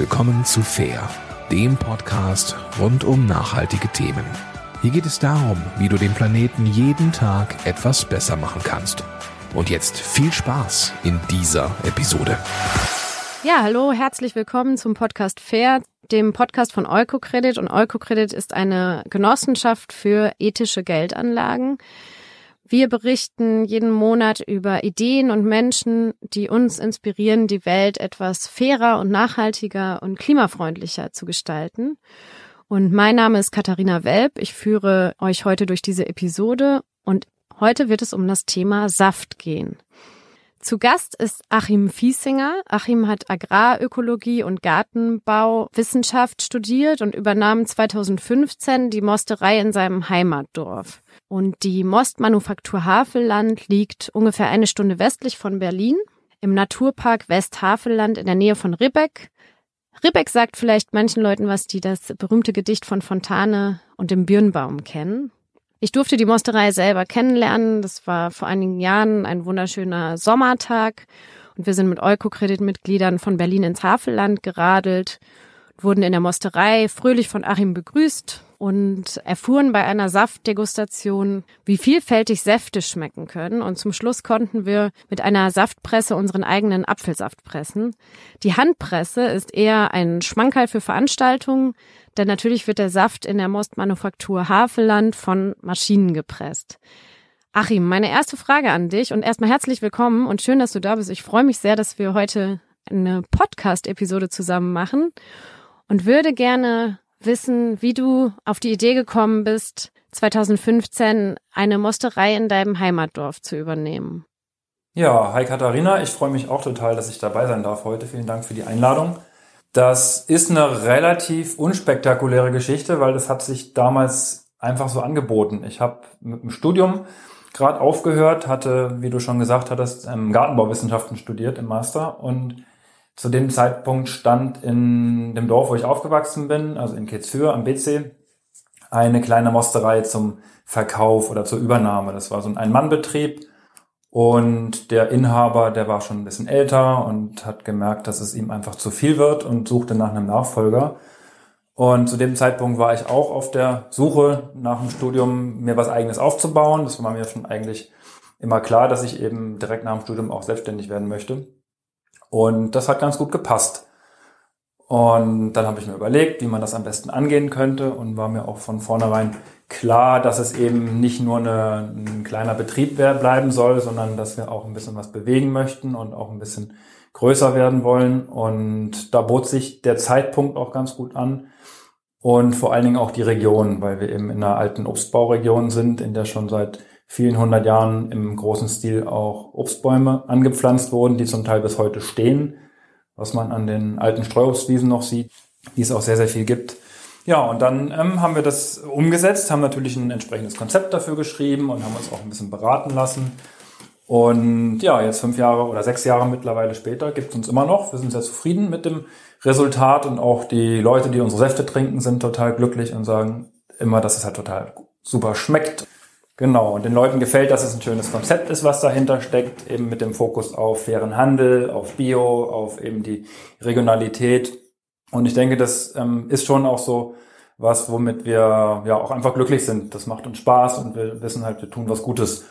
willkommen zu Fair, dem Podcast rund um nachhaltige Themen. Hier geht es darum, wie du den Planeten jeden Tag etwas besser machen kannst. Und jetzt viel Spaß in dieser Episode. Ja, hallo, herzlich willkommen zum Podcast Fair, dem Podcast von Eukocredit. Und Eukocredit ist eine Genossenschaft für ethische Geldanlagen. Wir berichten jeden Monat über Ideen und Menschen, die uns inspirieren, die Welt etwas fairer und nachhaltiger und klimafreundlicher zu gestalten. Und mein Name ist Katharina Welp. Ich führe euch heute durch diese Episode und heute wird es um das Thema Saft gehen. Zu Gast ist Achim Fiesinger. Achim hat Agrarökologie und Gartenbauwissenschaft studiert und übernahm 2015 die Mosterei in seinem Heimatdorf. Und die Mostmanufaktur Havelland liegt ungefähr eine Stunde westlich von Berlin im Naturpark Westhavelland in der Nähe von Ribbeck. Ribbeck sagt vielleicht manchen Leuten was, die das berühmte Gedicht von Fontane und dem Birnbaum kennen. Ich durfte die Mosterei selber kennenlernen. Das war vor einigen Jahren ein wunderschöner Sommertag. Und wir sind mit Eukokreditmitgliedern von Berlin ins Havelland geradelt, wurden in der Mosterei fröhlich von Achim begrüßt und erfuhren bei einer Saftdegustation, wie vielfältig Säfte schmecken können. Und zum Schluss konnten wir mit einer Saftpresse unseren eigenen Apfelsaft pressen. Die Handpresse ist eher ein Schmankerl für Veranstaltungen, denn natürlich wird der Saft in der Mostmanufaktur Havelland von Maschinen gepresst. Achim, meine erste Frage an dich und erstmal herzlich willkommen und schön, dass du da bist. Ich freue mich sehr, dass wir heute eine Podcast-Episode zusammen machen und würde gerne wissen, wie du auf die Idee gekommen bist, 2015 eine Mosterei in deinem Heimatdorf zu übernehmen. Ja, hi Katharina, ich freue mich auch total, dass ich dabei sein darf heute. Vielen Dank für die Einladung. Das ist eine relativ unspektakuläre Geschichte, weil das hat sich damals einfach so angeboten. Ich habe mit dem Studium gerade aufgehört, hatte, wie du schon gesagt hattest, Gartenbauwissenschaften studiert im Master und zu dem Zeitpunkt stand in dem Dorf, wo ich aufgewachsen bin, also in Kitzhür am BC, eine kleine Mosterei zum Verkauf oder zur Übernahme. Das war so ein Ein-Mann-Betrieb und der Inhaber, der war schon ein bisschen älter und hat gemerkt, dass es ihm einfach zu viel wird und suchte nach einem Nachfolger. Und zu dem Zeitpunkt war ich auch auf der Suche nach dem Studium, mir was eigenes aufzubauen. Das war mir schon eigentlich immer klar, dass ich eben direkt nach dem Studium auch selbstständig werden möchte. Und das hat ganz gut gepasst. Und dann habe ich mir überlegt, wie man das am besten angehen könnte und war mir auch von vornherein klar, dass es eben nicht nur eine, ein kleiner Betrieb bleiben soll, sondern dass wir auch ein bisschen was bewegen möchten und auch ein bisschen größer werden wollen. Und da bot sich der Zeitpunkt auch ganz gut an und vor allen Dingen auch die Region, weil wir eben in einer alten Obstbauregion sind, in der schon seit vielen hundert Jahren im großen Stil auch Obstbäume angepflanzt wurden, die zum Teil bis heute stehen, was man an den alten Streuobstwiesen noch sieht, die es auch sehr, sehr viel gibt. Ja, und dann ähm, haben wir das umgesetzt, haben natürlich ein entsprechendes Konzept dafür geschrieben und haben uns auch ein bisschen beraten lassen. Und ja, jetzt fünf Jahre oder sechs Jahre mittlerweile später gibt es uns immer noch. Wir sind sehr zufrieden mit dem Resultat und auch die Leute, die unsere Säfte trinken, sind total glücklich und sagen immer, dass es halt total super schmeckt. Genau, und den Leuten gefällt, dass es ein schönes Konzept ist, was dahinter steckt, eben mit dem Fokus auf fairen Handel, auf Bio, auf eben die Regionalität. Und ich denke, das ähm, ist schon auch so was, womit wir ja auch einfach glücklich sind. Das macht uns Spaß und wir wissen halt, wir tun was Gutes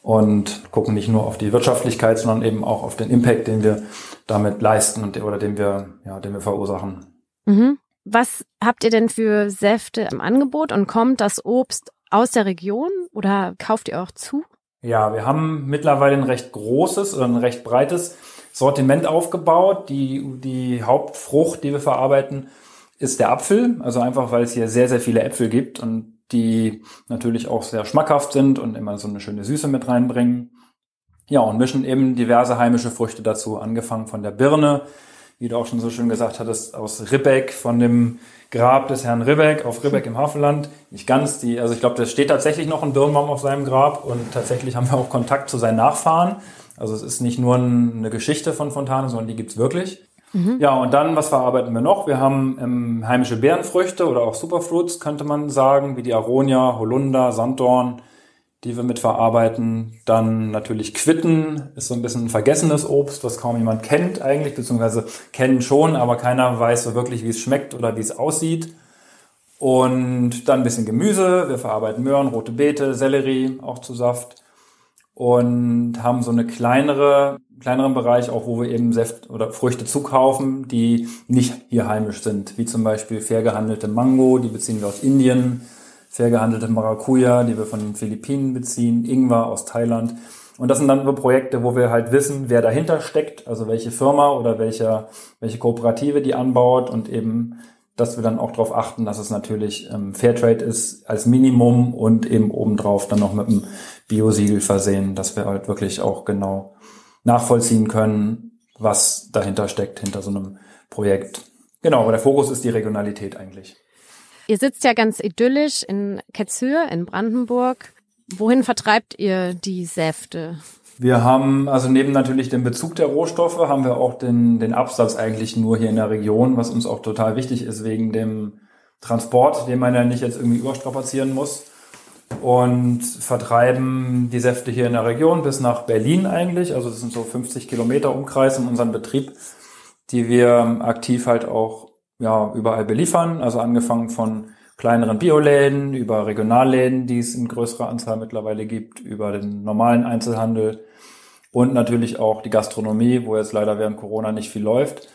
und gucken nicht nur auf die Wirtschaftlichkeit, sondern eben auch auf den Impact, den wir damit leisten und oder den wir, ja, den wir verursachen. Mhm. Was habt ihr denn für Säfte im Angebot und kommt das Obst aus der Region oder kauft ihr auch zu? Ja, wir haben mittlerweile ein recht großes oder ein recht breites Sortiment aufgebaut. Die, die Hauptfrucht, die wir verarbeiten, ist der Apfel. Also einfach, weil es hier sehr, sehr viele Äpfel gibt und die natürlich auch sehr schmackhaft sind und immer so eine schöne Süße mit reinbringen. Ja, und mischen eben diverse heimische Früchte dazu, angefangen von der Birne, wie du auch schon so schön gesagt hattest, aus Ribbeck, von dem Grab des Herrn Ribbeck auf Ribbeck im Hafenland. Nicht ganz die, also ich glaube, da steht tatsächlich noch ein Birnbaum auf seinem Grab und tatsächlich haben wir auch Kontakt zu seinen Nachfahren. Also es ist nicht nur eine Geschichte von Fontane, sondern die gibt's wirklich. Mhm. Ja, und dann, was verarbeiten wir noch? Wir haben ähm, heimische Beerenfrüchte oder auch Superfruits, könnte man sagen, wie die Aronia, Holunder, Sanddorn, die wir mitverarbeiten. Dann natürlich Quitten ist so ein bisschen ein vergessenes Obst, was kaum jemand kennt eigentlich, beziehungsweise kennen schon, aber keiner weiß so wirklich, wie es schmeckt oder wie es aussieht. Und dann ein bisschen Gemüse. Wir verarbeiten Möhren, rote Beete, Sellerie auch zu Saft. Und haben so eine kleinere, kleineren Bereich auch, wo wir eben Säft oder Früchte zukaufen, die nicht hier heimisch sind. Wie zum Beispiel fair gehandelte Mango, die beziehen wir aus Indien. Fair gehandelte Maracuja, die wir von den Philippinen beziehen. Ingwer aus Thailand. Und das sind dann nur Projekte, wo wir halt wissen, wer dahinter steckt, also welche Firma oder welche, welche Kooperative die anbaut und eben dass wir dann auch darauf achten, dass es natürlich ähm, Fairtrade ist als Minimum und eben obendrauf dann noch mit einem Biosiegel versehen, dass wir halt wirklich auch genau nachvollziehen können, was dahinter steckt, hinter so einem Projekt. Genau, aber der Fokus ist die Regionalität eigentlich. Ihr sitzt ja ganz idyllisch in Ketzür in Brandenburg. Wohin vertreibt ihr die Säfte? Wir haben, also neben natürlich dem Bezug der Rohstoffe, haben wir auch den, den Absatz eigentlich nur hier in der Region, was uns auch total wichtig ist wegen dem Transport, den man ja nicht jetzt irgendwie überstrapazieren muss. Und vertreiben die Säfte hier in der Region bis nach Berlin eigentlich. Also das sind so 50 Kilometer Umkreis in unserem Betrieb, die wir aktiv halt auch ja, überall beliefern. Also angefangen von kleineren Bioläden, über Regionalläden, die es in größerer Anzahl mittlerweile gibt, über den normalen Einzelhandel und natürlich auch die Gastronomie, wo jetzt leider während Corona nicht viel läuft.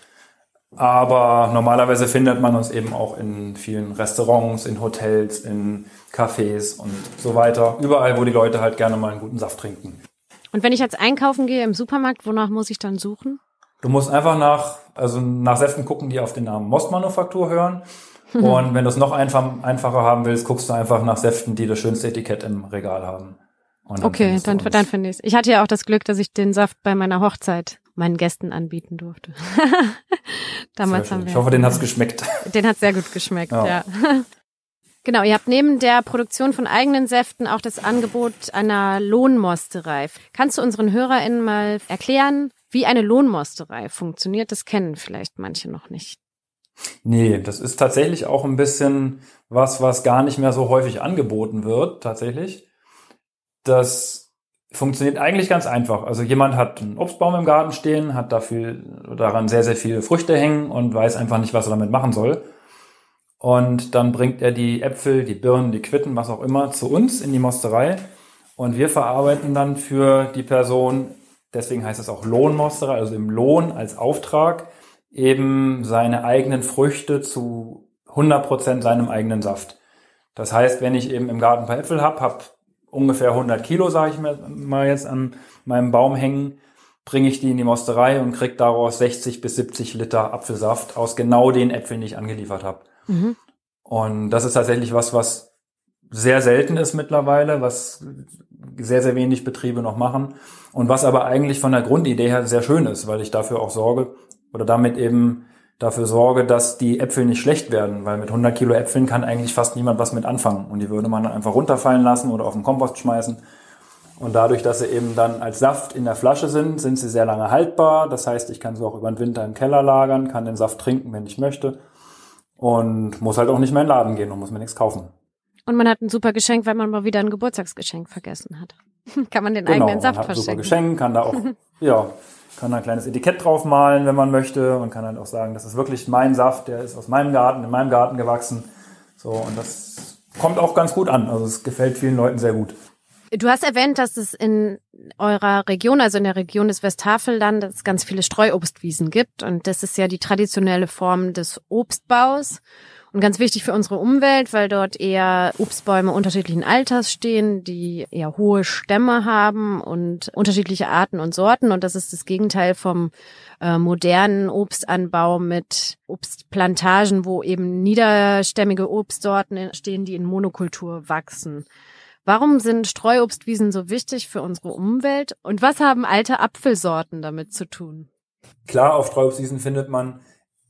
Aber normalerweise findet man uns eben auch in vielen Restaurants, in Hotels, in Cafés und so weiter. Überall, wo die Leute halt gerne mal einen guten Saft trinken. Und wenn ich jetzt einkaufen gehe im Supermarkt, wonach muss ich dann suchen? Du musst einfach nach, also nach Säften gucken, die auf den Namen Mostmanufaktur hören. Und wenn du es noch einfach, einfacher haben willst, guckst du einfach nach Säften, die das schönste Etikett im Regal haben. Dann okay, dann, dann finde ich es. Ich hatte ja auch das Glück, dass ich den Saft bei meiner Hochzeit meinen Gästen anbieten durfte. Damals haben wir. Ich hoffe, den hat's geschmeckt. Den hat sehr gut geschmeckt, ja. ja. Genau, ihr habt neben der Produktion von eigenen Säften auch das Angebot einer Lohnmosterei. Kannst du unseren HörerInnen mal erklären, wie eine Lohnmosterei funktioniert? Das kennen vielleicht manche noch nicht. Nee, das ist tatsächlich auch ein bisschen was, was gar nicht mehr so häufig angeboten wird, tatsächlich. Das funktioniert eigentlich ganz einfach. Also jemand hat einen Obstbaum im Garten stehen, hat dafür, daran sehr, sehr viele Früchte hängen und weiß einfach nicht, was er damit machen soll. Und dann bringt er die Äpfel, die Birnen, die Quitten, was auch immer, zu uns in die Mosterei. Und wir verarbeiten dann für die Person, deswegen heißt es auch Lohnmosterei, also im Lohn als Auftrag, eben seine eigenen Früchte zu 100% seinem eigenen Saft. Das heißt, wenn ich eben im Garten ein paar Äpfel habe, habe ungefähr 100 Kilo, sage ich mir mal jetzt an meinem Baum hängen, bringe ich die in die Mosterei und kriege daraus 60 bis 70 Liter Apfelsaft aus genau den Äpfeln, die ich angeliefert habe. Mhm. Und das ist tatsächlich was, was sehr selten ist mittlerweile, was sehr, sehr wenig Betriebe noch machen und was aber eigentlich von der Grundidee her sehr schön ist, weil ich dafür auch sorge, oder damit eben dafür sorge, dass die Äpfel nicht schlecht werden, weil mit 100 Kilo Äpfeln kann eigentlich fast niemand was mit anfangen und die würde man dann einfach runterfallen lassen oder auf den Kompost schmeißen. Und dadurch, dass sie eben dann als Saft in der Flasche sind, sind sie sehr lange haltbar. Das heißt, ich kann sie auch über den Winter im Keller lagern, kann den Saft trinken, wenn ich möchte und muss halt auch nicht mehr in den Laden gehen und muss mir nichts kaufen. Und man hat ein super Geschenk, weil man mal wieder ein Geburtstagsgeschenk vergessen hat. kann man den genau, eigenen Saft man hat ein Super Geschenk, kann da auch, ja, kann ein kleines Etikett draufmalen, wenn man möchte und kann halt auch sagen, das ist wirklich mein Saft, der ist aus meinem Garten, in meinem Garten gewachsen. So, und das kommt auch ganz gut an. Also es gefällt vielen Leuten sehr gut. Du hast erwähnt, dass es in eurer Region, also in der Region des Westhavellandes, ganz viele Streuobstwiesen gibt. Und das ist ja die traditionelle Form des Obstbaus. Und ganz wichtig für unsere Umwelt, weil dort eher Obstbäume unterschiedlichen Alters stehen, die eher hohe Stämme haben und unterschiedliche Arten und Sorten. Und das ist das Gegenteil vom äh, modernen Obstanbau mit Obstplantagen, wo eben niederstämmige Obstsorten stehen, die in Monokultur wachsen. Warum sind Streuobstwiesen so wichtig für unsere Umwelt? Und was haben alte Apfelsorten damit zu tun? Klar, auf Streuobstwiesen findet man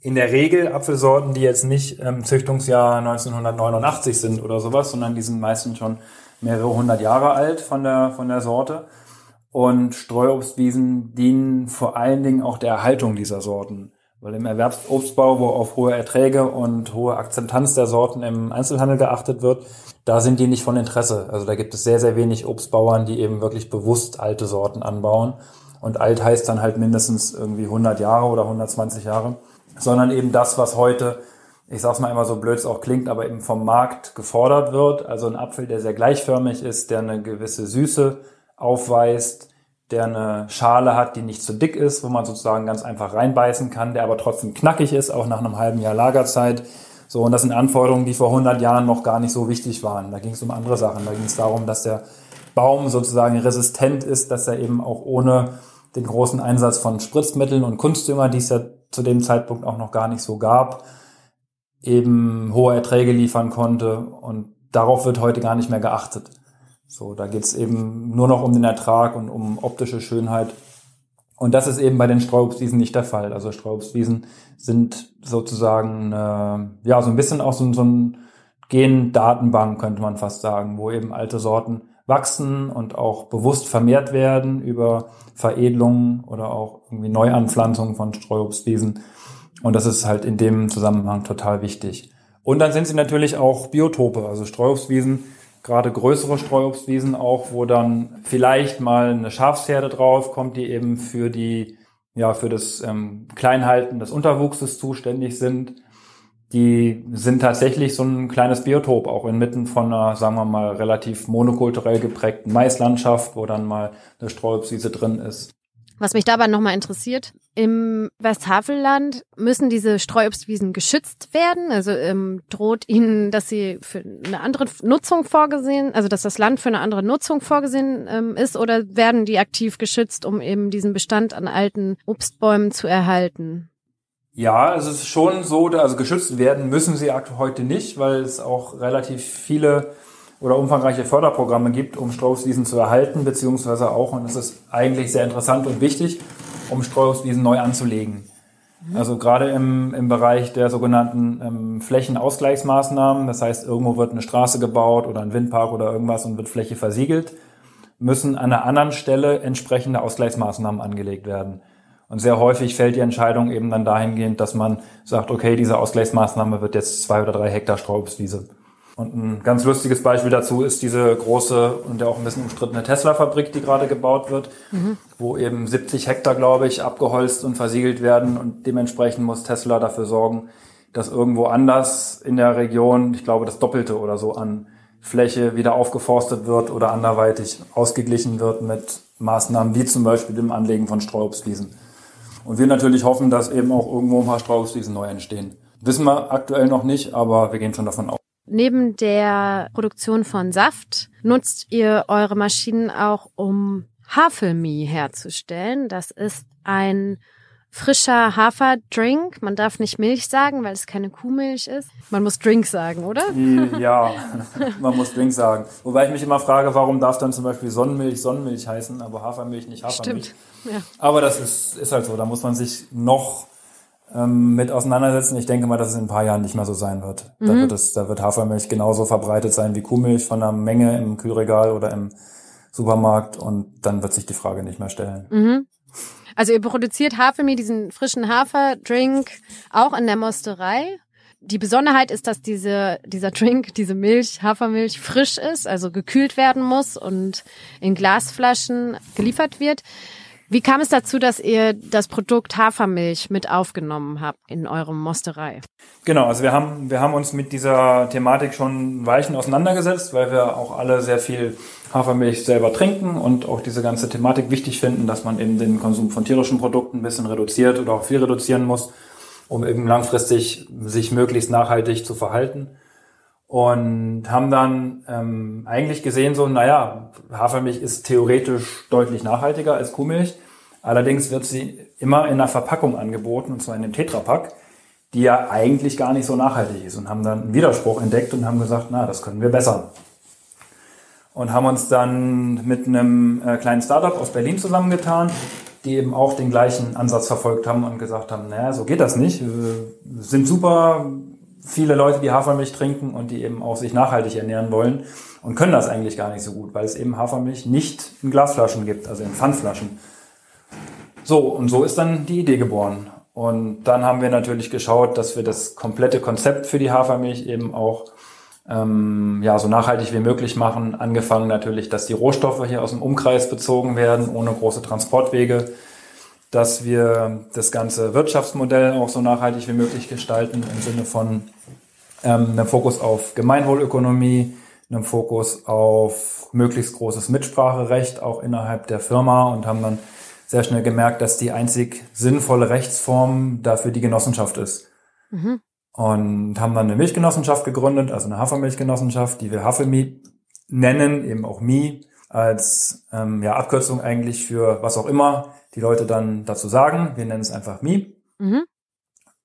in der Regel Apfelsorten, die jetzt nicht ähm, Züchtungsjahr 1989 sind oder sowas, sondern die sind meistens schon mehrere hundert Jahre alt von der, von der Sorte. Und Streuobstwiesen dienen vor allen Dingen auch der Erhaltung dieser Sorten, Weil im Erwerbsobstbau, wo auf hohe Erträge und hohe Akzeptanz der Sorten im Einzelhandel geachtet wird, da sind die nicht von Interesse. Also da gibt es sehr, sehr wenig Obstbauern, die eben wirklich bewusst alte Sorten anbauen. Und alt heißt dann halt mindestens irgendwie 100 Jahre oder 120 Jahre, sondern eben das, was heute, ich sag's mal immer so blöd es auch klingt, aber eben vom Markt gefordert wird. Also ein Apfel, der sehr gleichförmig ist, der eine gewisse Süße aufweist, der eine Schale hat, die nicht zu dick ist, wo man sozusagen ganz einfach reinbeißen kann, der aber trotzdem knackig ist, auch nach einem halben Jahr Lagerzeit. So, und das sind Anforderungen, die vor 100 Jahren noch gar nicht so wichtig waren. Da ging es um andere Sachen. Da ging es darum, dass der Baum sozusagen resistent ist, dass er eben auch ohne den großen Einsatz von Spritzmitteln und Kunstdünger, die es ja zu dem Zeitpunkt auch noch gar nicht so gab, eben hohe Erträge liefern konnte. Und darauf wird heute gar nicht mehr geachtet. So, da geht's eben nur noch um den Ertrag und um optische Schönheit. Und das ist eben bei den Streuobstwiesen nicht der Fall. Also Streuobstwiesen sind sozusagen äh, ja so ein bisschen auch so, so ein Gen-Datenbank, könnte man fast sagen, wo eben alte Sorten wachsen und auch bewusst vermehrt werden über Veredelungen oder auch irgendwie Neuanpflanzungen von Streuobstwiesen. Und das ist halt in dem Zusammenhang total wichtig. Und dann sind sie natürlich auch Biotope. Also Streuobstwiesen gerade größere Streuobstwiesen auch, wo dann vielleicht mal eine Schafsherde drauf kommt, die eben für die, ja, für das ähm, Kleinhalten des Unterwuchses zuständig sind. Die sind tatsächlich so ein kleines Biotop, auch inmitten von einer, sagen wir mal, relativ monokulturell geprägten Maislandschaft, wo dann mal eine Streuobstwiese drin ist. Was mich dabei nochmal interessiert, im Westhavelland müssen diese Streuobstwiesen geschützt werden. Also ähm, droht ihnen, dass sie für eine andere Nutzung vorgesehen, also dass das Land für eine andere Nutzung vorgesehen ähm, ist, oder werden die aktiv geschützt, um eben diesen Bestand an alten Obstbäumen zu erhalten? Ja, es ist schon so, also geschützt werden müssen sie heute nicht, weil es auch relativ viele oder umfangreiche Förderprogramme gibt, um Streuobstwiesen zu erhalten, beziehungsweise auch, und das ist eigentlich sehr interessant und wichtig, um Streuobstwiesen neu anzulegen. Mhm. Also gerade im, im Bereich der sogenannten ähm, Flächenausgleichsmaßnahmen, das heißt, irgendwo wird eine Straße gebaut oder ein Windpark oder irgendwas und wird Fläche versiegelt, müssen an einer anderen Stelle entsprechende Ausgleichsmaßnahmen angelegt werden. Und sehr häufig fällt die Entscheidung eben dann dahingehend, dass man sagt, okay, diese Ausgleichsmaßnahme wird jetzt zwei oder drei Hektar Streuobstwiese. Und ein ganz lustiges Beispiel dazu ist diese große und ja auch ein bisschen umstrittene Tesla-Fabrik, die gerade gebaut wird, mhm. wo eben 70 Hektar, glaube ich, abgeholzt und versiegelt werden. Und dementsprechend muss Tesla dafür sorgen, dass irgendwo anders in der Region, ich glaube, das Doppelte oder so an Fläche wieder aufgeforstet wird oder anderweitig ausgeglichen wird mit Maßnahmen wie zum Beispiel dem Anlegen von Streuobstwiesen. Und wir natürlich hoffen, dass eben auch irgendwo ein paar Streuobstwiesen neu entstehen. Wissen wir aktuell noch nicht, aber wir gehen schon davon aus. Neben der Produktion von Saft nutzt ihr eure Maschinen auch, um Hafermie herzustellen. Das ist ein frischer Haferdrink. Man darf nicht Milch sagen, weil es keine Kuhmilch ist. Man muss Drink sagen, oder? Ja, man muss Drink sagen. Wobei ich mich immer frage, warum darf dann zum Beispiel Sonnenmilch Sonnenmilch heißen, aber Hafermilch nicht Hafermilch. Stimmt. Ja. Aber das ist, ist halt so. Da muss man sich noch ähm, mit auseinandersetzen. Ich denke mal, dass es in ein paar Jahren nicht mehr so sein wird. Mhm. Da wird es, da wird Hafermilch genauso verbreitet sein wie Kuhmilch von der Menge im Kühlregal oder im Supermarkt und dann wird sich die Frage nicht mehr stellen. Mhm. Also ihr produziert Hafermilch, diesen frischen Haferdrink, auch in der Mosterei. Die Besonderheit ist, dass diese, dieser Drink, diese Milch, Hafermilch frisch ist, also gekühlt werden muss und in Glasflaschen geliefert wird. Wie kam es dazu, dass ihr das Produkt Hafermilch mit aufgenommen habt in eurem Mosterei? Genau, also wir haben, wir haben uns mit dieser Thematik schon Weichen auseinandergesetzt, weil wir auch alle sehr viel Hafermilch selber trinken und auch diese ganze Thematik wichtig finden, dass man eben den Konsum von tierischen Produkten ein bisschen reduziert oder auch viel reduzieren muss, um eben langfristig sich möglichst nachhaltig zu verhalten und haben dann ähm, eigentlich gesehen, so, naja, Hafermilch ist theoretisch deutlich nachhaltiger als Kuhmilch. Allerdings wird sie immer in einer Verpackung angeboten, und zwar in dem Tetrapack, die ja eigentlich gar nicht so nachhaltig ist. Und haben dann einen Widerspruch entdeckt und haben gesagt, na, das können wir besser. Und haben uns dann mit einem äh, kleinen Startup aus Berlin zusammengetan, die eben auch den gleichen Ansatz verfolgt haben und gesagt haben, naja, so geht das nicht. Wir sind super viele Leute, die Hafermilch trinken und die eben auch sich nachhaltig ernähren wollen und können das eigentlich gar nicht so gut, weil es eben Hafermilch nicht in Glasflaschen gibt, also in Pfandflaschen. So, und so ist dann die Idee geboren. Und dann haben wir natürlich geschaut, dass wir das komplette Konzept für die Hafermilch eben auch ähm, ja, so nachhaltig wie möglich machen. Angefangen natürlich, dass die Rohstoffe hier aus dem Umkreis bezogen werden, ohne große Transportwege. Dass wir das ganze Wirtschaftsmodell auch so nachhaltig wie möglich gestalten im Sinne von ähm, einem Fokus auf Gemeinwohlökonomie, einem Fokus auf möglichst großes Mitspracherecht auch innerhalb der Firma und haben dann sehr schnell gemerkt, dass die einzig sinnvolle Rechtsform dafür die Genossenschaft ist. Mhm. Und haben dann eine Milchgenossenschaft gegründet, also eine Hafermilchgenossenschaft, die wir Hafermi nennen, eben auch Mi, als ähm, ja, Abkürzung eigentlich für was auch immer die Leute dann dazu sagen. Wir nennen es einfach Mi. Mhm.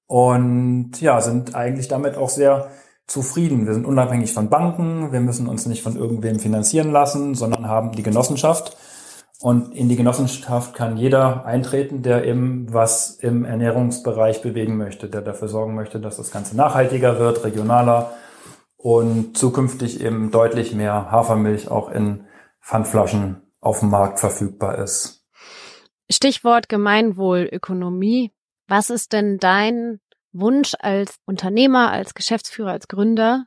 Und ja, sind eigentlich damit auch sehr zufrieden. Wir sind unabhängig von Banken, wir müssen uns nicht von irgendwem finanzieren lassen, sondern haben die Genossenschaft. Und in die Genossenschaft kann jeder eintreten, der eben was im Ernährungsbereich bewegen möchte, der dafür sorgen möchte, dass das Ganze nachhaltiger wird, regionaler und zukünftig eben deutlich mehr Hafermilch auch in Pfandflaschen auf dem Markt verfügbar ist. Stichwort Gemeinwohlökonomie. Was ist denn dein Wunsch als Unternehmer, als Geschäftsführer, als Gründer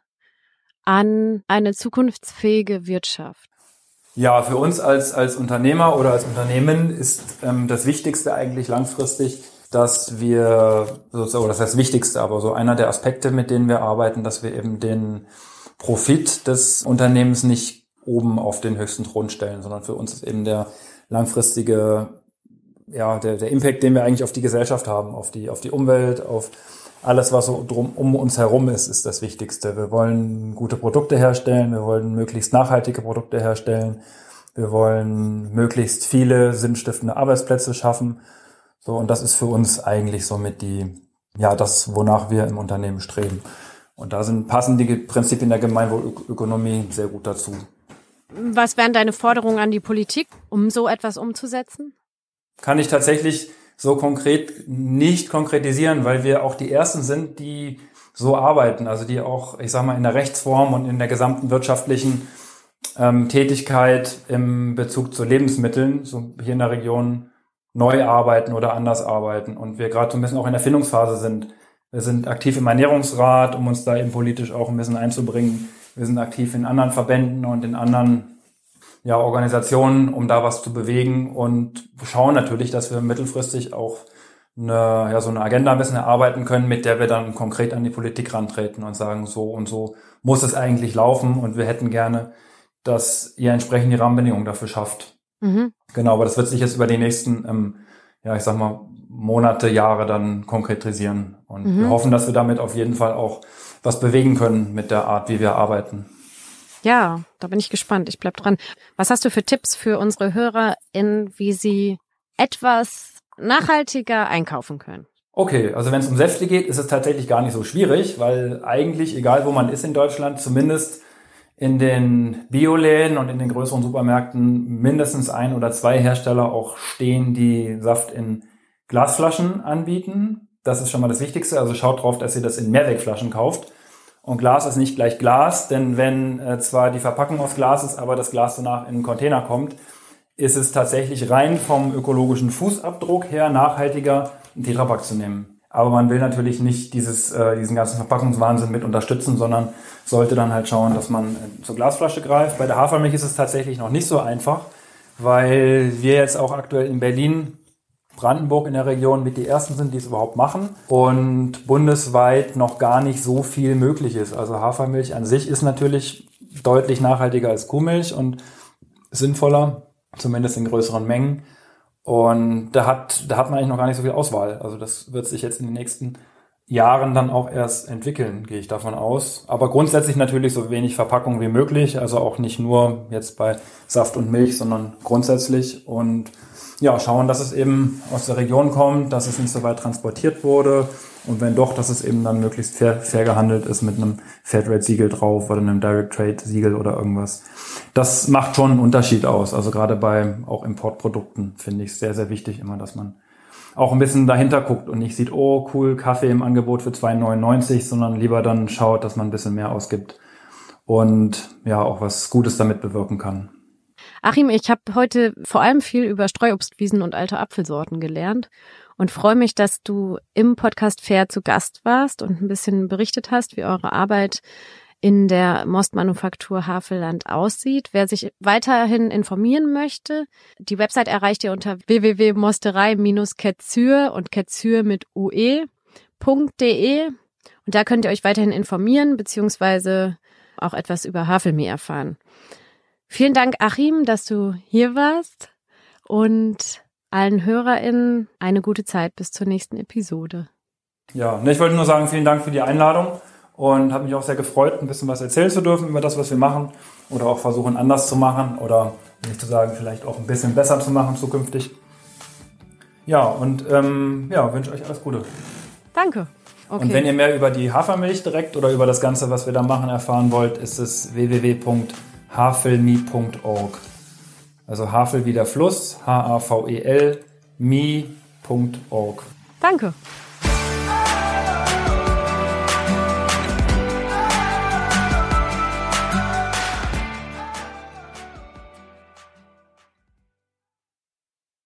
an eine zukunftsfähige Wirtschaft? Ja, für uns als, als Unternehmer oder als Unternehmen ist ähm, das Wichtigste eigentlich langfristig, dass wir, oder das heißt das Wichtigste, aber so einer der Aspekte, mit denen wir arbeiten, dass wir eben den Profit des Unternehmens nicht oben auf den höchsten Thron stellen, sondern für uns ist eben der langfristige, ja, der, der Impact, den wir eigentlich auf die Gesellschaft haben, auf die, auf die Umwelt, auf alles, was so drum, um uns herum ist, ist das Wichtigste. Wir wollen gute Produkte herstellen, wir wollen möglichst nachhaltige Produkte herstellen, wir wollen möglichst viele sinnstiftende Arbeitsplätze schaffen. So, und das ist für uns eigentlich somit die, ja, das, wonach wir im Unternehmen streben. Und da sind passende Prinzipien der Gemeinwohlökonomie sehr gut dazu. Was wären deine Forderungen an die Politik, um so etwas umzusetzen? Kann ich tatsächlich so konkret nicht konkretisieren, weil wir auch die ersten sind, die so arbeiten, also die auch, ich sag mal, in der Rechtsform und in der gesamten wirtschaftlichen ähm, Tätigkeit im Bezug zu Lebensmitteln, so hier in der Region neu arbeiten oder anders arbeiten. Und wir gerade so ein bisschen auch in der Findungsphase sind. Wir sind aktiv im Ernährungsrat, um uns da eben politisch auch ein bisschen einzubringen. Wir sind aktiv in anderen Verbänden und in anderen ja, Organisationen, um da was zu bewegen und schauen natürlich, dass wir mittelfristig auch eine, ja, so eine Agenda ein bisschen erarbeiten können, mit der wir dann konkret an die Politik rantreten und sagen, so und so muss es eigentlich laufen und wir hätten gerne, dass ihr entsprechend die Rahmenbedingungen dafür schafft. Mhm. Genau, aber das wird sich jetzt über die nächsten, ähm, ja, ich sag mal, Monate, Jahre dann konkretisieren. Und mhm. wir hoffen, dass wir damit auf jeden Fall auch was bewegen können mit der Art, wie wir arbeiten. Ja, da bin ich gespannt. Ich bleib dran. Was hast du für Tipps für unsere HörerInnen, wie sie etwas nachhaltiger einkaufen können? Okay, also wenn es um Säfte geht, ist es tatsächlich gar nicht so schwierig, weil eigentlich, egal wo man ist in Deutschland, zumindest in den Bioläden und in den größeren Supermärkten mindestens ein oder zwei Hersteller auch stehen, die Saft in Glasflaschen anbieten. Das ist schon mal das Wichtigste. Also schaut drauf, dass ihr das in Mehrwegflaschen kauft. Und Glas ist nicht gleich Glas, denn wenn äh, zwar die Verpackung aus Glas ist, aber das Glas danach in den Container kommt, ist es tatsächlich rein vom ökologischen Fußabdruck her nachhaltiger, einen Tetrapack zu nehmen. Aber man will natürlich nicht dieses, äh, diesen ganzen Verpackungswahnsinn mit unterstützen, sondern sollte dann halt schauen, dass man äh, zur Glasflasche greift. Bei der Hafermilch ist es tatsächlich noch nicht so einfach, weil wir jetzt auch aktuell in Berlin Brandenburg in der Region mit die ersten sind, die es überhaupt machen und bundesweit noch gar nicht so viel möglich ist. Also Hafermilch an sich ist natürlich deutlich nachhaltiger als Kuhmilch und sinnvoller, zumindest in größeren Mengen. Und da hat, da hat man eigentlich noch gar nicht so viel Auswahl. Also das wird sich jetzt in den nächsten Jahren dann auch erst entwickeln, gehe ich davon aus. Aber grundsätzlich natürlich so wenig Verpackung wie möglich. Also auch nicht nur jetzt bei Saft und Milch, sondern grundsätzlich. Und ja, schauen, dass es eben aus der Region kommt, dass es nicht so weit transportiert wurde und wenn doch, dass es eben dann möglichst fair, fair gehandelt ist mit einem Fairtrade-Siegel drauf oder einem Direct-Trade-Siegel oder irgendwas. Das macht schon einen Unterschied aus. Also gerade bei auch Importprodukten finde ich es sehr, sehr wichtig immer, dass man auch ein bisschen dahinter guckt und nicht sieht, oh cool, Kaffee im Angebot für 2,99, sondern lieber dann schaut, dass man ein bisschen mehr ausgibt und ja auch was Gutes damit bewirken kann. Achim, ich habe heute vor allem viel über Streuobstwiesen und alte Apfelsorten gelernt und freue mich, dass du im Podcast Fair zu Gast warst und ein bisschen berichtet hast, wie eure Arbeit in der Mostmanufaktur Havelland aussieht. Wer sich weiterhin informieren möchte, die Website erreicht ihr unter www.mosterei-ketzür und ketzür mit ue.de und da könnt ihr euch weiterhin informieren beziehungsweise auch etwas über Havelmehl erfahren. Vielen Dank, Achim, dass du hier warst und allen HörerInnen eine gute Zeit bis zur nächsten Episode. Ja, ich wollte nur sagen, vielen Dank für die Einladung und habe mich auch sehr gefreut, ein bisschen was erzählen zu dürfen über das, was wir machen oder auch versuchen anders zu machen oder nicht zu sagen, vielleicht auch ein bisschen besser zu machen zukünftig. Ja, und ähm, ja, wünsche euch alles Gute. Danke. Okay. Und wenn ihr mehr über die Hafermilch direkt oder über das Ganze, was wir da machen, erfahren wollt, ist es www.havelmi.org. Also Havel wie der Fluss, H-A-V-E-L, mi.org. Danke.